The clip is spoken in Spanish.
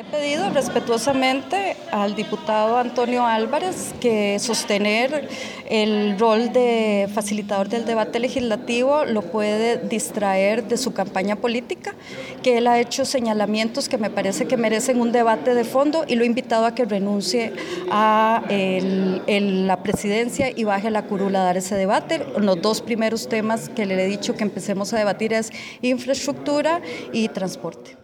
He pedido respetuosamente al diputado Antonio Álvarez que sostener el rol de facilitador del debate legislativo lo puede distraer de su campaña política, que él ha hecho señalamientos que me parece que merecen un debate de fondo y lo he invitado a que renuncie a la presidencia y baje la curula a dar ese debate. Los dos primeros temas que le he dicho que empecemos a debatir es infraestructura y transporte.